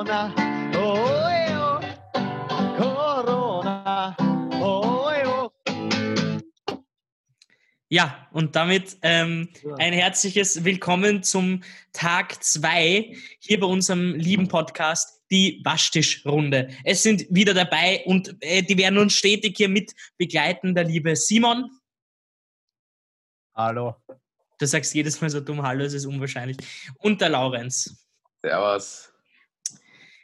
Corona, oh, eh, oh. Corona, oh, eh, oh. Ja, und damit ähm, ein herzliches Willkommen zum Tag 2 hier bei unserem lieben Podcast, die Waschtischrunde. Es sind wieder dabei und äh, die werden uns stetig hier mit begleiten, der liebe Simon. Hallo. Du sagst jedes Mal so dumm Hallo, es ist unwahrscheinlich. Und der Laurenz. Servus.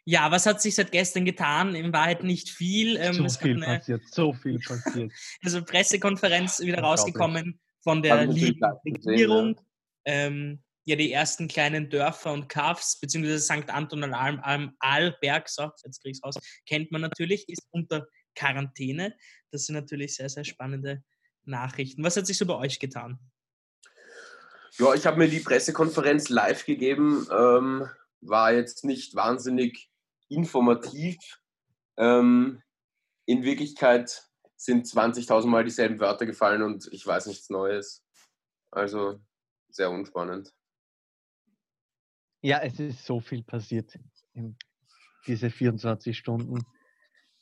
Ja, was hat sich seit gestern getan? In Wahrheit nicht viel. Ähm, so es viel eine passiert, so viel passiert. also Pressekonferenz wieder rausgekommen von der ich Regierung. Ähm, ja, die ersten kleinen Dörfer und Kaffs, beziehungsweise St. Anton und Alm, Alm, Arlberg, so, jetzt krieg's raus, kennt man natürlich, ist unter Quarantäne. Das sind natürlich sehr, sehr spannende Nachrichten. Was hat sich so bei euch getan? Ja, ich habe mir die Pressekonferenz live gegeben. Ähm, war jetzt nicht wahnsinnig informativ. Ähm, in Wirklichkeit sind 20.000 Mal dieselben Wörter gefallen und ich weiß nichts Neues. Also sehr unspannend. Ja, es ist so viel passiert in diese 24 Stunden.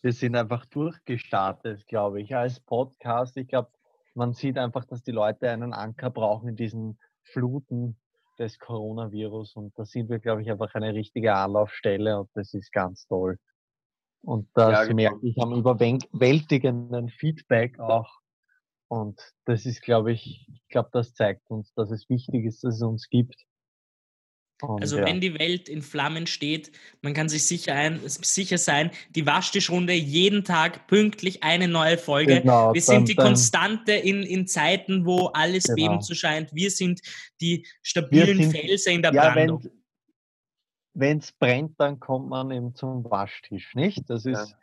Wir sind einfach durchgestartet, glaube ich, als Podcast. Ich glaube, man sieht einfach, dass die Leute einen Anker brauchen in diesen Fluten des Coronavirus. Und da sind wir, glaube ich, einfach eine richtige Anlaufstelle und das ist ganz toll. Und das Ja, genau. merke ich am überwältigenden Feedback auch. Und das ist, glaube ich, ich glaube, das zeigt uns, dass es wichtig ist, dass es uns gibt. Und Also ja. wenn die Welt in Flammen steht, man kann sich sicher, ein, sicher sein, die Waschtischrunde jeden Tag pünktlich eine neue Folge. Genau, Wir sind dann- die Konstante in, in Zeiten, wo alles Genau. beben zu scheint. Wir sind die stabilen sind- Felsen in der Ja, Brandung. wenn es brennt, dann kommt man eben zum Waschtisch, nicht? Das Ja. ist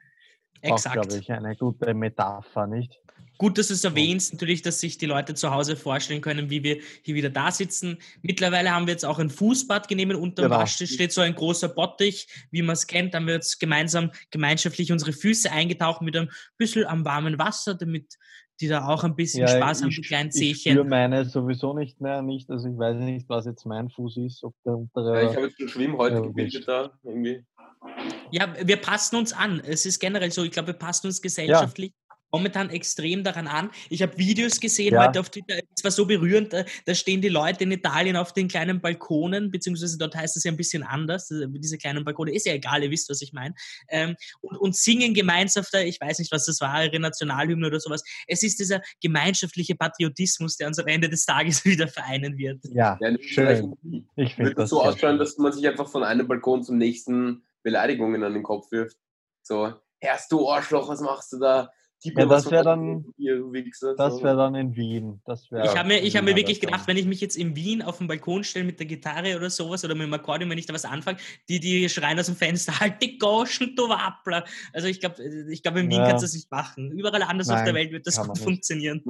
auch, Exakt. glaube ich, eine gute Metapher, nicht? Gut, dass du es erwähnst, natürlich, dass sich die Leute zu Hause vorstellen können, wie wir hier wieder da sitzen. Mittlerweile haben wir jetzt auch ein Fußbad genommen. Unter dem Genau. Waschtisch steht so ein großer Bottich, wie man es kennt. Da haben wir jetzt gemeinsam, gemeinschaftlich unsere Füße eingetaucht mit einem bisschen am warmen Wasser, damit die da auch ein bisschen Spaß haben, die ich, kleinen ich Zehchen. meine sowieso nicht mehr, nicht? Also ich weiß nicht, was jetzt mein Fuß ist, ob der untere... Ja, ich habe jetzt schon Schwimm heute Ja, gebildet da irgendwie. Ja, wir passen uns an. Es ist generell so, ich glaube, wir passen uns gesellschaftlich momentan extrem daran an. Ich habe Videos gesehen Ja. heute auf Twitter, es war so berührend, da, da stehen die Leute in Italien auf den kleinen Balkonen, beziehungsweise dort heißt es ja ein bisschen anders, äh, diese kleinen Balkone, ist ja egal, ihr wisst, was ich meine, ähm, und, und singen gemeinsam, da, ich weiß nicht, was das war, ihre Nationalhymne oder sowas. Es ist dieser gemeinschaftliche Patriotismus, der uns am Ende des Tages wieder vereinen wird. Ja, Ja, schön. Ich finde Wird das so ausschauen, schön. dass man sich einfach von einem Balkon zum nächsten Beleidigungen an den Kopf wirft. So, Herrst du Arschloch, was machst du da? Gib Ja, das wär von dann- Wichser. Das wäre dann in Wien. Das wär Ich habe mir, ich hab mir ja, wirklich gedacht, wenn ich mich jetzt in Wien auf den Balkon stelle mit der Gitarre oder sowas oder mit dem Akkordeon, wenn ich da was anfange, die, die schreien aus dem Fenster, halt die Goschen, du Wappler. Also ich glaube, ich glaub, in Wien Ja. kannst du das nicht machen. Überall anders auf der Nein, Welt wird das gut funktionieren.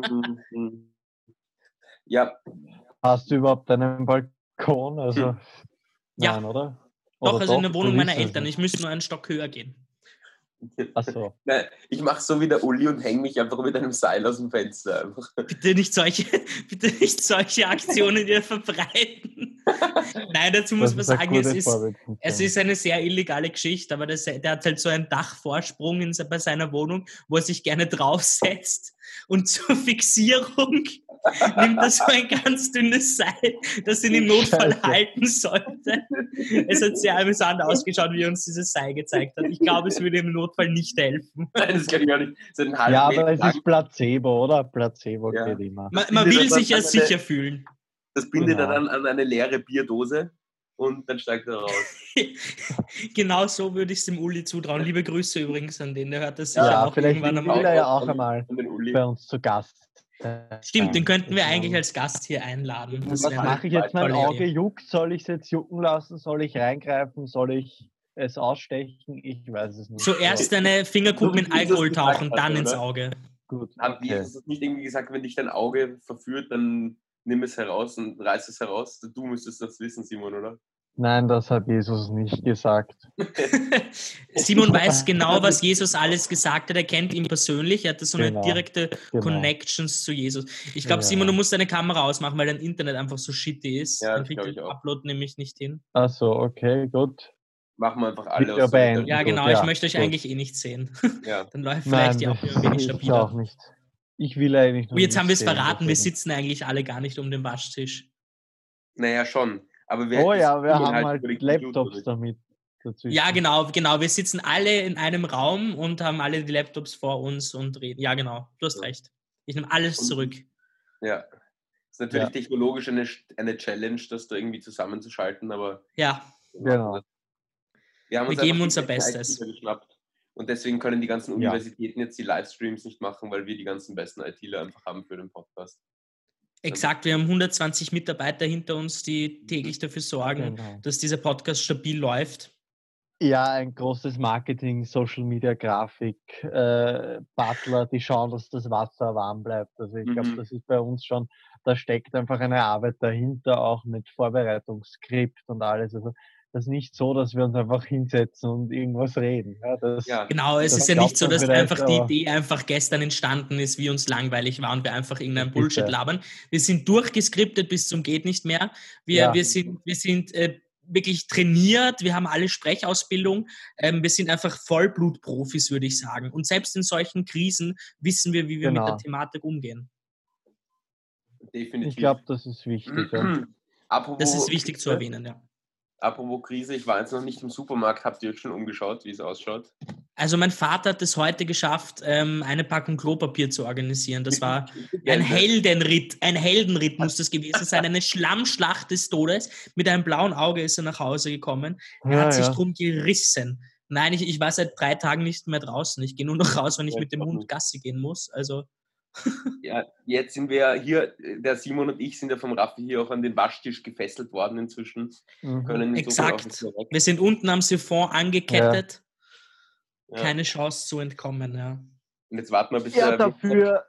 Mhm. Ja, Hast du überhaupt einen Balkon? Also, Hm. Ja. nein, oder? Doch, Oder also in der Wohnung meiner Eltern. Ich müsste nur einen Stock höher gehen. Ach so. nein, ich mache so wie der Uli und hänge mich einfach mit einem Seil aus dem Fenster. Einfach. Bitte nicht solche, bitte nicht solche Aktionen hier verbreiten. Nein, dazu muss Das man sagen, es ist. Es ist eine sehr illegale Geschichte, aber das, der hat halt so einen Dachvorsprung in, bei seiner Wohnung, wo er sich gerne draufsetzt. Und zur Fixierung nimmt er so ein ganz dünnes Seil, das ihn im Notfall Scheiße. halten sollte. Es hat sehr amüsant ausgeschaut, wie er uns dieses Seil gezeigt hat. Ich glaube, es würde im Notfall nicht helfen. Nein, das kann ich gar nicht. So Ja, Meter aber es lang. ist Placebo, oder? Placebo Ja. geht immer. Man, man will sich ja an eine- sicher fühlen. Das bindet Genau. er dann an eine leere Bierdose und dann steigt er raus. genau so würde ich es dem Uli zutrauen. Liebe Grüße übrigens an den, der hört das sicher Ja, auch vielleicht irgendwann will einmal. er ja Auch einmal bei uns zu Gast. Stimmt, den könnten wir eigentlich als Gast hier einladen. Das Was mache ich jetzt? Mein Auge juckt. Soll ich es jetzt jucken lassen? Soll ich reingreifen? Soll ich es ausstechen? Ich weiß es nicht. Zuerst deine Fingerkuppen in So Jesus Alkohol tauchen, dann ins oder? Auge. Gut. Hat Okay. Jesus nicht irgendwie gesagt, wenn dich dein Auge verführt, dann nimm es heraus und reiß es heraus? Du müsstest das wissen, Simon, oder? Nein, das hat Jesus nicht gesagt. Simon weiß genau, was Jesus alles gesagt hat. Er kennt ihn persönlich. Er hat so eine Genau, direkte genau. Connections zu Jesus. Ich glaube, Ja. Simon, du musst deine Kamera ausmachen, weil dein Internet einfach so shitty ist. Ja, Dann kriegt den ich auch. Upload nämlich nicht hin. Ach so, okay, gut. Machen wir einfach alle aus. Ja, Gut, genau. ja, ich möchte euch gut. eigentlich eh nicht sehen. Ja. Dann läuft Nein, vielleicht die Aufnahme ein wenig ich stabiler. auch nicht. Ich will eigentlich noch Oh, jetzt haben wir es verraten, wir sitzen eigentlich alle gar nicht um den Waschtisch. Naja, schon. Aber wir Oh ja, wir haben halt halt Laptops damit dazwischen. Ja, genau, genau. Wir sitzen alle in einem Raum und haben alle die Laptops vor uns und reden. Ja, genau. Du hast Ja. recht. Ich nehme alles Und- zurück. Ja. Ist natürlich Ja. technologisch eine, eine Challenge, das da irgendwie zusammenzuschalten, aber Ja, Genau. wir haben Wir uns geben unser Bestes. Und deswegen können die ganzen Ja. Universitäten jetzt die Livestreams nicht machen, weil wir die ganzen besten ITler einfach haben für den Podcast. exakt. Wir haben 120 Mitarbeiter hinter uns, die täglich dafür sorgen, Genau. dass dieser Podcast stabil läuft. Ja, ein großes Marketing, Social Media, Grafik, äh, Butler, die schauen, dass das Wasser warm bleibt. Also ich glaube, Mhm. das ist bei uns schon, da steckt einfach eine Arbeit dahinter, auch mit Vorbereitungsskript und alles. Also das ist nicht so, dass wir uns einfach hinsetzen und irgendwas reden. Ja, das, Ja, Genau, es Das ist ja nicht so, dass einfach die Idee einfach gestern entstanden ist, wie uns langweilig war und wir einfach irgendein Bitte. Bullshit labern. Wir sind durchgeskriptet bis zum geht nicht mehr. Wir, Ja. wir sind, wir sind äh, wirklich trainiert, wir haben alle Sprechausbildung. Ähm, wir sind einfach Vollblutprofis, würde ich sagen. Und selbst in solchen Krisen wissen wir, wie wir mit Genau. der Thematik umgehen. definitiv. ich glaube, das ist wichtig. ja. apropos, Das ist wichtig zu erwähnen, ja. Apropos Krise, ich war jetzt noch nicht im Supermarkt. Habt ihr euch schon umgeschaut, wie es ausschaut? Also mein Vater hat es heute geschafft, ähm, eine Packung Klopapier zu organisieren. Das war Ein Heldenritt, ein Heldenritt muss das gewesen sein. Eine Schlammschlacht des Todes. Mit einem blauen Auge ist er nach Hause gekommen. Er Ja, hat sich ja. drum gerissen. Nein, ich, ich war seit drei Tagen nicht mehr draußen. Ich gehe nur noch raus, wenn ich mit dem Hund. Gassi gehen muss. Also, Ja, jetzt sind wir hier, der Simon und ich sind ja vom Raffi hier auch an den Waschtisch gefesselt worden inzwischen. Mhm. Können Exakt. nicht mehr weg. wir sind unten am Siphon angekettet. Ja. Keine Chance zu entkommen, ja. Und jetzt warten wir, bis Ja, der dafür,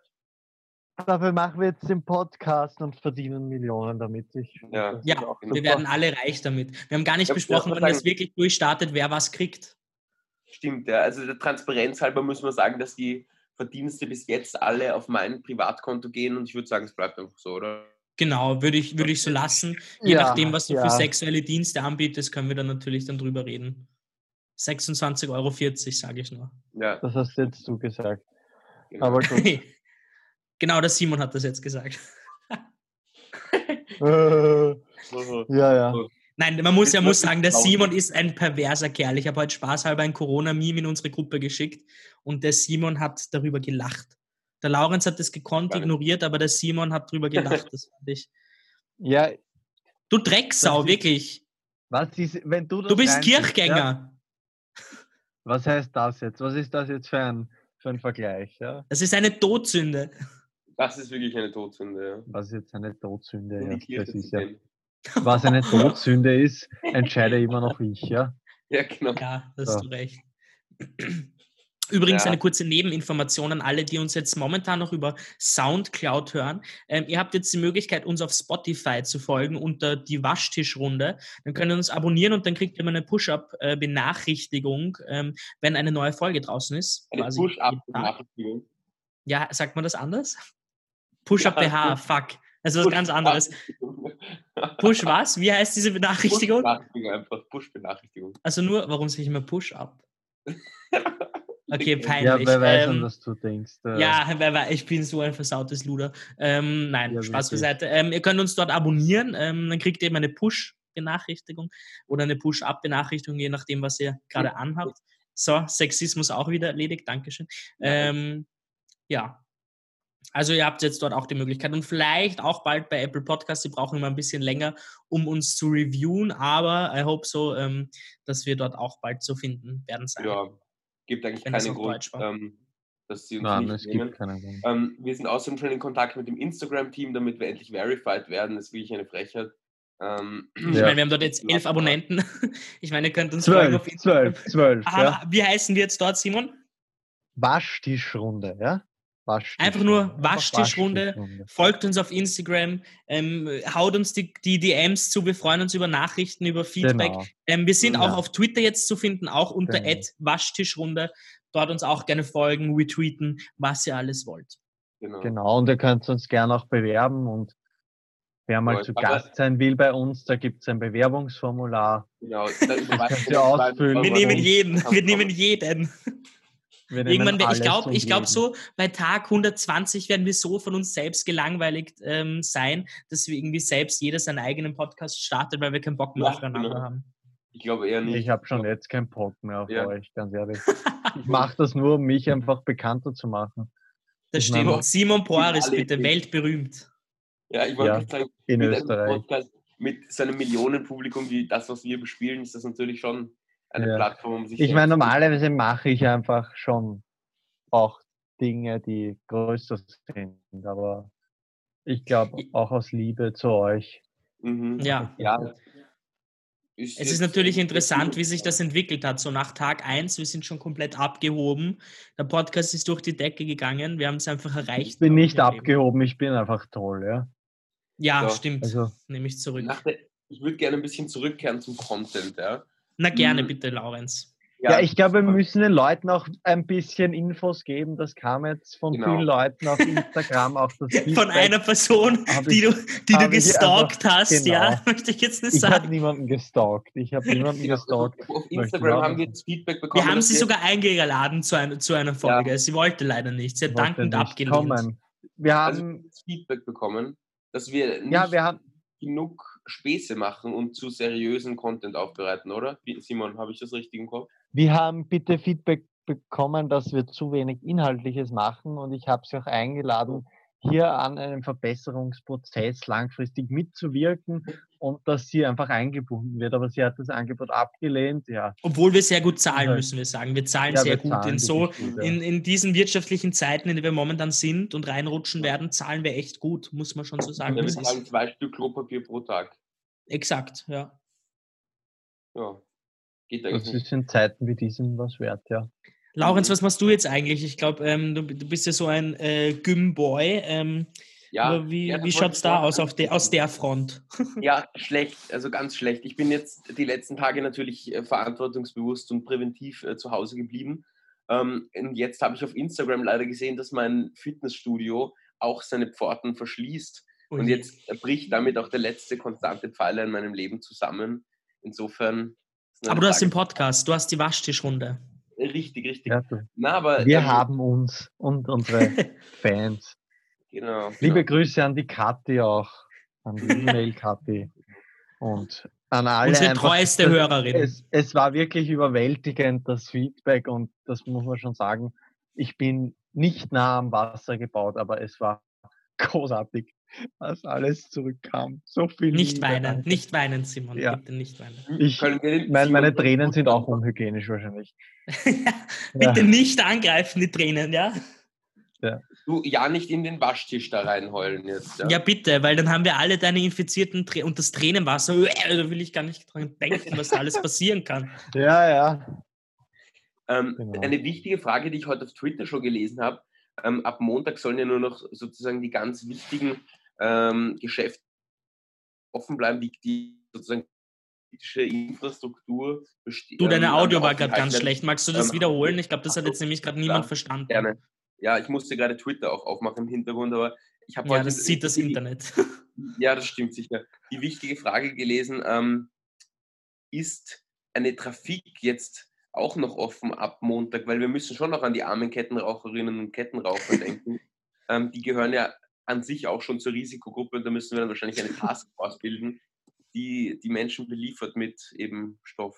dafür machen wir jetzt den Podcast und verdienen Millionen damit. Ich, Ja. Ja, wir super. werden alle reich damit. Wir haben gar nicht besprochen, wann das wirklich durchstartet, wer was kriegt. Stimmt, ja. Also der Transparenz halber müssen wir sagen, dass die Verdienste bis jetzt alle auf mein Privatkonto gehen und ich würde sagen, es bleibt einfach so, oder? Genau, würde ich, würde ich so lassen. Je Ja, nachdem, was du ja. für sexuelle Dienste anbietest, können wir dann natürlich dann drüber reden. 26,40 Euro, sage ich nur. Ja, Das hast jetzt du gesagt. genau. Aber gut. genau, der Simon hat das jetzt gesagt. Äh, ja, ja. Nein, man muss ja muss sagen, der. Simon ist ein perverser Kerl. Ich habe heute spaßhalber ein Corona-Meme in unsere Gruppe geschickt und der Simon hat darüber gelacht. Der Laurenz hat das gekonnt ignoriert, aber der Simon hat drüber gelacht. Das fand ich. Ja, Du Drecksau, wirklich. was ist, wenn du das Du bist reinziehst, Ja, Kirchgänger. was heißt das jetzt? Was ist das jetzt für ein, für ein Vergleich? Ja? Das ist eine Todsünde. Das ist wirklich eine Todsünde, ja. Was ist jetzt eine Todsünde? Ja, das ist ja, gehen. Was eine Todsünde ist, entscheide immer noch ich. Ja? Ja, genau. Ja, hast Ja. du recht. Übrigens Ja. eine kurze Nebeninformation an alle, die uns jetzt momentan noch über Soundcloud hören. Ähm, ihr habt jetzt die Möglichkeit, uns auf Spotify zu folgen unter die Waschtischrunde. Dann könnt ihr uns abonnieren und dann kriegt ihr mal eine Push-Up-Benachrichtigung, ähm, wenn eine neue Folge draußen ist. Eine. Push-Up-Benachrichtigung. Ja, sagt man das anders? Push-Up Ja, fuck. Das ist was ganz anderes. Push was? Wie heißt diese Benachrichtigung? Push-Benachrichtigung einfach. Push-Benachrichtigung. Also nur, warum sage ich immer Push-Up? Okay, Ja, peinlich. Ja, wer weiß, Ähm, was du denkst. äh, Ja, wer weiß, ich bin so ein versautes Luder. Ähm, nein, Ja, Spaß beiseite. Ähm, ihr könnt uns dort abonnieren, ähm, dann kriegt ihr eben eine Push-Benachrichtigung oder eine Push-Up-Benachrichtigung, je nachdem, was ihr gerade anhabt. So, Sexismus auch wieder erledigt, Dankeschön. Ja. Also ihr habt jetzt dort auch die Möglichkeit und vielleicht auch bald bei Apple Podcasts, die brauchen immer ein bisschen länger, um uns zu reviewen, aber I hope so, ähm, dass wir dort auch bald zu finden werden sein. Ja, gibt eigentlich Wenn keinen Grund, ähm, dass sie uns Nein, nicht nehmen. gibt keinen Grund. Ähm, wir sind außerdem schon in Kontakt mit dem Instagram-Team, damit wir endlich verified werden. Das ist wirklich eine Frechheit. Ähm, Ich Ja. meine, wir haben dort jetzt elf Abonnenten. Ich meine, ihr könnt uns Zwölf, auf Instagram. zwölf, zwölf. Ah, Ja. Wie heißen wir jetzt dort, Simon? Waschtischrunde, ja? Einfach nur Waschtischrunde. Waschtischrunde. Folgt uns auf Instagram, ähm, haut uns die, die DMs zu, wir freuen uns über Nachrichten, über Feedback. Genau. Ähm, wir sind Ja. auch auf Twitter jetzt zu finden, auch unter Genau. Waschtischrunde. Dort uns auch gerne folgen, retweeten, was ihr alles wollt. genau. Genau, und ihr könnt uns gerne auch bewerben und wer mal Voll. zu Aber- Gast sein will bei uns, da gibt es ein Bewerbungsformular. Genau. Da überweist Sie ausfüllen. Wir nehmen jeden, wir nehmen jeden. Irgendwann, ich glaube, ich glaub, jeden. so bei Tag 120 werden wir so von uns selbst gelangweiligt ähm, sein, dass wir irgendwie selbst jeder seinen eigenen Podcast startet, weil wir keinen Bock mehr Ja, aufeinander genau. haben. Ich glaube eher nicht. Ich habe schon jetzt keinen Bock mehr auf Ja. euch, ganz ehrlich. Ich mache das nur, um mich einfach bekannter zu machen. Das Ich meine- stimmt. Simon Poiris, alle bitte, nicht. weltberühmt. Ja, ich wollte Ja, sagen, In mit einem Österreich. Podcast mit seinem Millionenpublikum, wie das, was wir bespielen, ist das natürlich schon eine Ja. Plattform, um sich Ich meine, normalerweise mache ich einfach schon auch Dinge, die größer sind. Aber ich glaube, auch aus Liebe zu euch. Mhm. Ja. Ja. Es ist natürlich interessant, wie sich das entwickelt hat. So nach Tag 1, wir sind schon komplett abgehoben. Der Podcast ist durch die Decke gegangen. Wir haben es einfach erreicht. Ich bin nicht Ja, eben. abgehoben, ich bin einfach toll, ja. Ja, Ja. stimmt. Also, Nehme ich zurück. Nach der, ich würde gerne ein bisschen zurückkehren zum Content. Ja, Na gerne, Mhm. bitte, Laurenz. ja, ich glaube, wir müssen den Leuten auch ein bisschen Infos geben. Das kam jetzt von Genau. vielen Leuten auf Instagram, auch das Von einer Person, Hab die ich- du, die du ich gestalkt einfach- hast, ja, genau. möchte ich jetzt nicht Ich habe sagen. niemanden gestalkt. Ich habe niemanden gestalkt. also auf ich Instagram haben wir das Feedback bekommen. Wir haben sie sogar eingeladen zu einer, zu einer Folge. Ja. Sie wollte leider nicht. Sie hat wollte dankend abgelehnt. kommen. Wir also haben, das Feedback bekommen, dass wir nicht ja, wir haben, genug Späße machen und zu seriösen Content aufbereiten, oder? Simon, habe ich das richtig im Kopf? wir haben bitte Feedback bekommen, dass wir zu wenig Inhaltliches machen und ich habe sie auch eingeladen, hier an einem Verbesserungsprozess langfristig mitzuwirken und dass sie einfach eingebunden wird. Aber sie hat das Angebot abgelehnt. Ja, Obwohl wir sehr gut zahlen, müssen wir sagen. Wir zahlen Ja, sehr wir gut. zahlen In so, gut, ja. in, in diesen wirtschaftlichen Zeiten, in denen wir momentan sind und reinrutschen werden, zahlen wir echt gut, muss man schon so sagen. Ja, wir zahlen zwei Stück Klopapier pro Tag. Exakt, ja. Ja, geht das eigentlich nicht. ist in Zeiten wie diesen was wert, ja. Laurenz, Mhm. was machst du jetzt eigentlich? Ich glaube, ähm, du, du bist ja so ein äh, Gym-Boy. Ähm, Ja, wie ja, wie schaut es da aus auf de, aus der Front? Ja, schlecht, also ganz schlecht. Ich bin jetzt die letzten Tage natürlich äh, verantwortungsbewusst und präventiv äh, zu Hause geblieben. Ähm, und jetzt habe ich auf Instagram leider gesehen, dass mein Fitnessstudio auch seine Pforten verschließt. Und jetzt bricht damit auch der letzte konstante Pfeiler in meinem Leben zusammen. Insofern. Aber du hast den Frage- Podcast, du hast die Waschtischrunde. Richtig, richtig. ja. Na, aber Wir ähm, haben uns und unsere Fans. Genau. Liebe genau. Grüße an die Kathi auch, an die E-Mail Kathi und an alle. Unsere einfach- treueste Hörerin. Es, es war wirklich überwältigend, das Feedback und das muss man schon sagen. Ich bin nicht nah am Wasser gebaut, aber es war großartig, was alles zurückkam. So viel Nicht Liebe, weinen, danke. nicht weinen, Simon. Ja. Bitte nicht weinen. Ich, den mein, meine Simon- Tränen sind auch unhygienisch wahrscheinlich. Bitte Ja. nicht angreifen, die Tränen, ja? Du ja nicht in den Waschtisch da reinheulen jetzt. Ja, Ja, bitte, weil dann haben wir alle deine infizierten Trä und das Tränenwasser. äh, Da will ich gar nicht dran denken, was da alles passieren kann. Ja, ja. Ähm, Genau. Eine wichtige Frage, die ich heute auf Twitter schon gelesen habe. Ähm, ab Montag sollen ja nur noch sozusagen die ganz wichtigen ähm, Geschäfte offen bleiben, die, die sozusagen kritische Infrastruktur besteht. Du, deine Audio war gerade ganz schlecht. Magst du das Ähm, wiederholen? Ich glaube, das hat jetzt nämlich gerade niemand verstanden. Gerne. Ja, ich musste gerade Twitter auch aufmachen im Hintergrund, aber ich habe Ja, das sieht das Internet. Ja, das stimmt sicher. Die wichtige Frage gelesen, ähm, ist eine Trafik jetzt auch noch offen ab Montag? Weil wir müssen schon noch an die armen Kettenraucherinnen und Kettenraucher denken. Ähm, die gehören ja an sich auch schon zur Risikogruppe und da müssen wir dann wahrscheinlich eine Taskforce bilden, die die Menschen beliefert mit eben Stoff.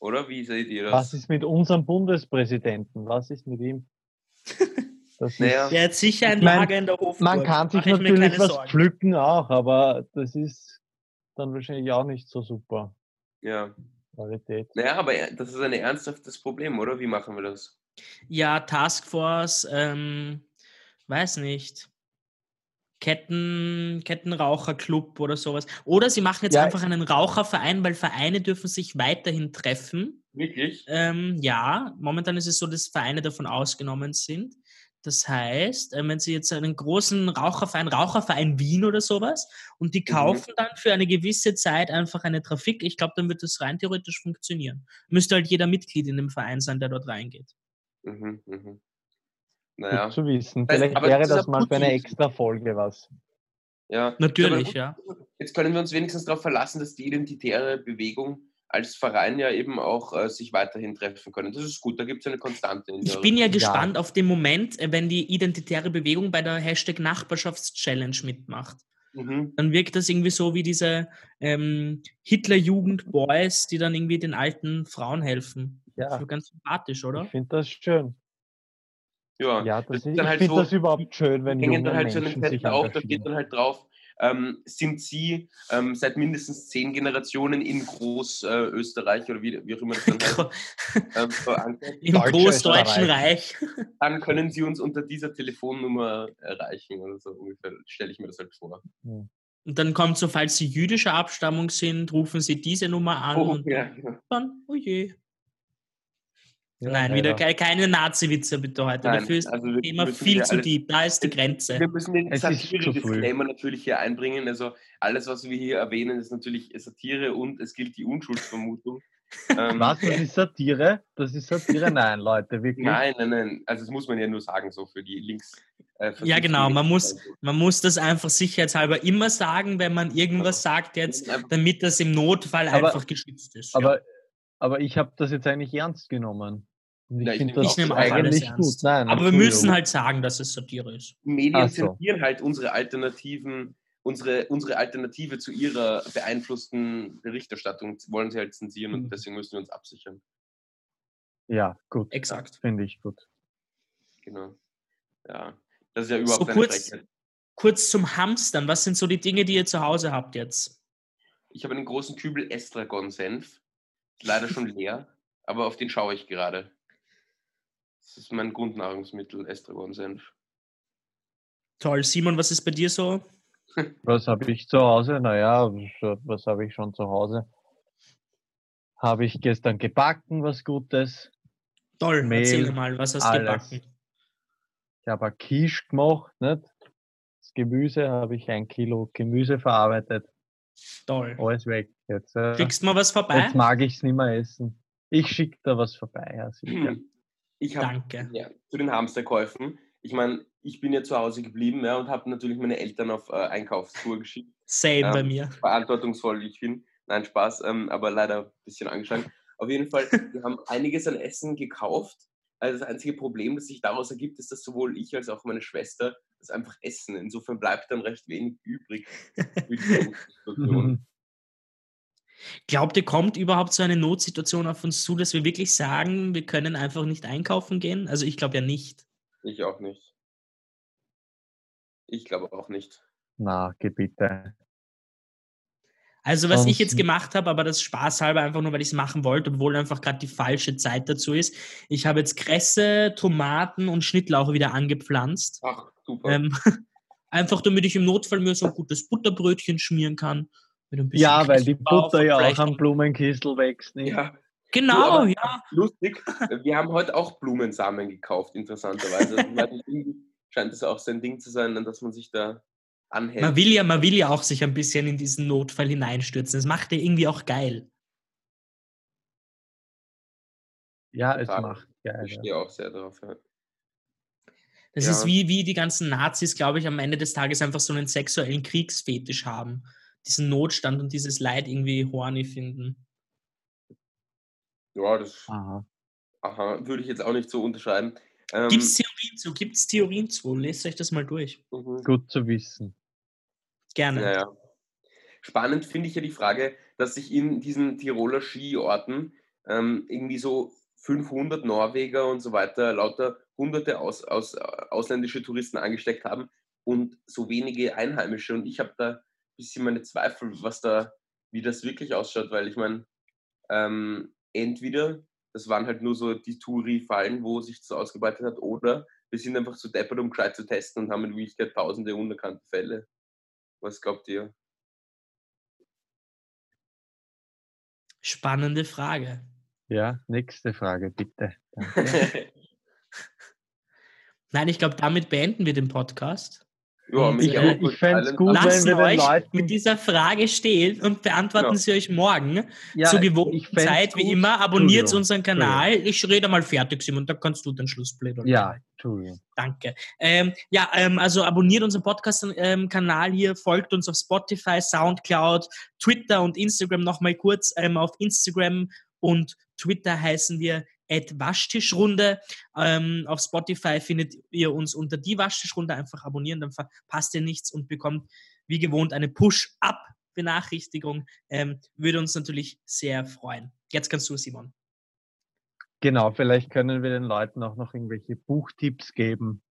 Oder wie seht ihr das? Was ist mit unserem Bundespräsidenten? Was ist mit ihm? Das Naja. ist, Der hat sicher ein Lager in der Hofburg. man kann sich natürlich was Sorgen. pflücken auch, aber das ist dann wahrscheinlich auch nicht so super Ja. Qualität. Naja, aber das ist ein ernsthaftes Problem, oder? Wie machen wir das? Ja, Taskforce, ähm, weiß nicht. Ketten, Kettenraucherclub oder sowas. Oder sie machen jetzt Ja. einfach einen Raucherverein, weil Vereine dürfen sich weiterhin treffen. Wirklich? Ähm, ja, momentan ist es so, dass Vereine davon ausgenommen sind. Das heißt, äh, wenn Sie jetzt einen großen Raucherverein, Raucherverein Wien oder sowas, und die Mhm. kaufen dann für eine gewisse Zeit einfach eine Trafik, ich glaube, dann wird das rein theoretisch funktionieren. Müsste halt jeder Mitglied in dem Verein sein, der dort reingeht. Mhm, mhm. Gut Naja. zu wissen. Vielleicht aber wäre das das mal für eine extra Folge was. Ja. Natürlich, ja. Jetzt können wir uns wenigstens darauf verlassen, dass die identitäre Bewegung als Verein ja eben auch äh, sich weiterhin treffen können. Das ist gut, da gibt es eine Konstante. ich bin ja gespannt ja. auf den Moment, äh, wenn die identitäre Bewegung bei der Hashtag Nachbarschaftschallenge mitmacht. Mhm. Dann wirkt das irgendwie so wie diese ähm, Hitlerjugend-Boys, die dann irgendwie den alten Frauen helfen. Ja. Das ist ganz sympathisch, oder? Ich finde das schön. Ja, ja das, das ist, ich halt finde so, das überhaupt schön, wenn junge dann halt Menschen so einen sich auf, da steht dann halt drauf, ähm, sind Sie ähm, seit mindestens zehn Generationen in Großösterreich äh, oder wie, wie auch immer das dann heißt, ähm, Im Großdeutschen Reich. Dann können Sie uns unter dieser Telefonnummer erreichen oder so ungefähr, stelle ich mir das halt vor. Und dann kommt so, falls Sie jüdischer Abstammung sind, rufen Sie diese Nummer an oh, und ja, dann, oh je. Ja, Nein, wieder keine, keine Nazi-Witze bitte heute. Nein, Dafür ist also das Thema viel zu deep. Da ist die Grenze. Wir müssen den Satire-Disclaimer natürlich hier einbringen. Also alles, was wir hier erwähnen, ist natürlich Satire und es gilt die Unschuldsvermutung. ähm, was? Das ist Satire? Das ist Satire? Nein, Leute, wirklich. Nein, nein, nein. Also das muss man ja nur sagen, so für die Links. Äh, ja, genau. Man muss, man muss das einfach sicherheitshalber immer sagen, wenn man irgendwas sagt jetzt, damit das im Notfall aber, einfach geschützt ist. Aber ja aber ich habe das jetzt eigentlich ernst genommen. Ich, ich finde das nehme eigentlich gut. Nein, aber wir müssen halt sagen, dass es Satire ist. Medien so. zensieren halt unsere Alternativen, unsere, unsere Alternative zu ihrer beeinflussten Berichterstattung wollen sie halt zensieren mhm. und deswegen müssen wir uns absichern. Ja, gut. Exakt. Finde ich gut. Genau. Ja. Das ist ja überhaupt so kurz, kurz zum Hamstern. Was sind so die Dinge, die ihr zu Hause habt jetzt? Ich habe einen großen Kübel Estragon-Senf leider schon leer, aber auf den schaue ich gerade. Das ist mein Grundnahrungsmittel, Estragon-Senf. Toll. Simon, was ist bei dir so? Was habe ich zu Hause? Naja, was habe ich schon zu Hause? Habe ich gestern gebacken, was Gutes. Toll, Mehl, erzähl mal, was hast du gebacken? Ich habe ein Quiche gemacht, nicht? Das Gemüse habe ich ein Kilo Gemüse verarbeitet. Toll. Alles weg jetzt. Äh, Schickst du mal was vorbei? Jetzt mag ich es nicht mehr essen. Ich schicke da was vorbei, ja, sicher. Ich hab, Danke. Ja, zu den Hamsterkäufen. Ich meine, ich bin ja zu Hause geblieben ja, und habe natürlich meine Eltern auf äh, Einkaufstour geschickt. Same ähm, bei mir. Verantwortungsvoll, wie ich bin. Nein, Spaß, ähm, aber leider ein bisschen angeschlagen. Auf jeden Fall, wir haben einiges an Essen gekauft. Also das einzige Problem, das sich daraus ergibt, ist, dass sowohl ich als auch meine Schwester das einfach essen. Insofern bleibt dann recht wenig übrig. Glaubt ihr, kommt überhaupt so eine Notsituation auf uns zu, dass wir wirklich sagen, wir können einfach nicht einkaufen gehen? Also ich glaube ja nicht. Ich auch nicht. Ich glaube auch nicht. Na, Gebiete. Also was ich jetzt gemacht habe, aber das spaßhalber einfach nur, weil ich es machen wollte, obwohl einfach gerade die falsche Zeit dazu ist. Ich habe jetzt Kresse, Tomaten und Schnittlauch wieder angepflanzt. Ach, super. Ähm, einfach damit ich im Notfall mir so ein gutes Butterbrötchen schmieren kann ja, weil die Butter ja auch am Blumenkistel wächst. Nicht? Ja. Genau, du, ja. Lustig, wir haben heute auch Blumensamen gekauft, interessanterweise. Also, scheint es auch sein Ding zu sein, dass man sich da anhält. Man will ja, man will ja auch sich ein bisschen in diesen Notfall hineinstürzen. Das macht ja irgendwie auch geil. Ja, es macht geil. Ich stehe auch sehr drauf. Ja. Das ja. ist wie, wie die ganzen Nazis, glaube ich, am Ende des Tages einfach so einen sexuellen Kriegsfetisch haben diesen Notstand und dieses Leid irgendwie horny finden. Ja, das aha. aha würde ich jetzt auch nicht so unterschreiben. Ähm, Gibt es Theorien zu? Gibt es Theorien zu? Lest euch das mal durch. Mhm. Gut zu wissen. Gerne. Ja, ja. Spannend finde ich ja die Frage, dass sich in diesen Tiroler Skiorten ähm, irgendwie so 500 Norweger und so weiter, lauter hunderte aus, aus, ausländische Touristen angesteckt haben und so wenige Einheimische. Und ich habe da bisschen meine Zweifel, was da, wie das wirklich ausschaut, weil ich meine, ähm, entweder das waren halt nur so die Touri-Fallen, wo sich das ausgebreitet hat, oder wir sind einfach zu deppert, um gescheit zu testen und haben in Wirklichkeit tausende unerkannte Fälle. Was glaubt ihr? Spannende Frage. Ja, nächste Frage, bitte. Nein, ich glaube, damit beenden wir den Podcast. Ja, äh, auch. ich fände es gut, wenn Lassen wir den euch Leuten. mit dieser Frage stehen und beantworten Ja. sie euch morgen Ja, zur ich gewohnten Zeit, wie gut- immer. Abonniert unseren Kanal. Ich rede mal fertig, Simon, da kannst du den Schlussplädoyer. Ja, Entschuldigung. Danke. Ähm, ja, ähm, also abonniert unseren Podcast-Kanal hier, folgt uns auf Spotify, Soundcloud, Twitter und Instagram nochmal kurz. Ähm, auf Instagram und Twitter heißen wir Waschtischrunde. Ähm, auf Spotify findet ihr uns unter die Waschtischrunde. Einfach abonnieren, dann verpasst ihr nichts und bekommt wie gewohnt eine Push-Up-Benachrichtigung. Ähm, würde uns natürlich sehr freuen. Jetzt kannst du, Simon. Genau, vielleicht können wir den Leuten auch noch irgendwelche Buchtipps geben,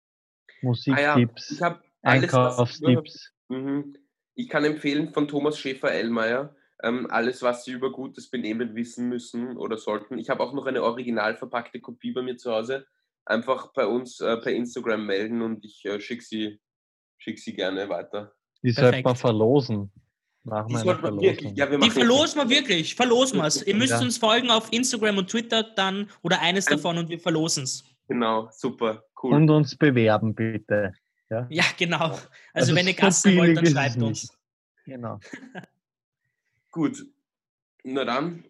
Ah ja, Musiktipps, ich habe alles, was Einkaufstipps. Mhm. Ich kann empfehlen von Thomas Schäfer-Ellmeier, ähm, alles, was Sie über gutes Benehmen wissen müssen oder sollten. Ich habe auch noch eine original verpackte Kopie bei mir zu Hause. Einfach bei uns äh, per Instagram melden und ich äh, schicke sie, schick sie gerne weiter. Die sollte man verlosen. Machen Die man wirklich, Verlosung. ja, wir Die verlosen wir wirklich. Verlosen wir es. Ihr müsst Ja. uns folgen auf Instagram und Twitter dann oder eines Ein- davon und wir verlosen es. Genau, super, cool. Und uns bewerben, bitte. Ja, Ja, genau. Also, Also wenn ihr Gast sein wollt, dann schreibt uns. genau. Gut. Na dann,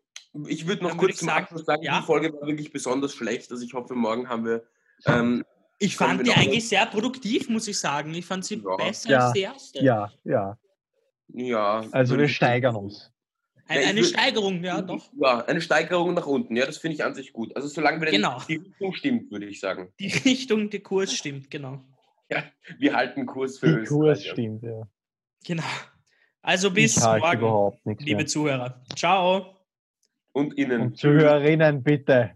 ich würde noch Dann würd kurz ich zum sagen, Abschluss sagen, ja. die Folge war wirklich besonders schlecht. Also ich hoffe, morgen haben wir. Ähm, Ich fand die eigentlich sehr produktiv, muss ich sagen. Ich fand sie Ja. besser Ja. als die erste. Ja, ja. ja. Also wir steigern uns. Eine, Ja, ich eine würd- Steigerung, ja, doch. Ja, eine Steigerung nach unten. Ja, das finde ich an sich gut. Also solange wir Genau. die Richtung stimmt, würde ich sagen. Die Richtung, der Kurs stimmt, genau. Ja, wir halten Kurs für Die Österreich. Kurs stimmt, ja. Genau. Also bis ich halte morgen, liebe mehr. Zuhörer. Ciao. Und innen. Und Zuhörerinnen, bitte.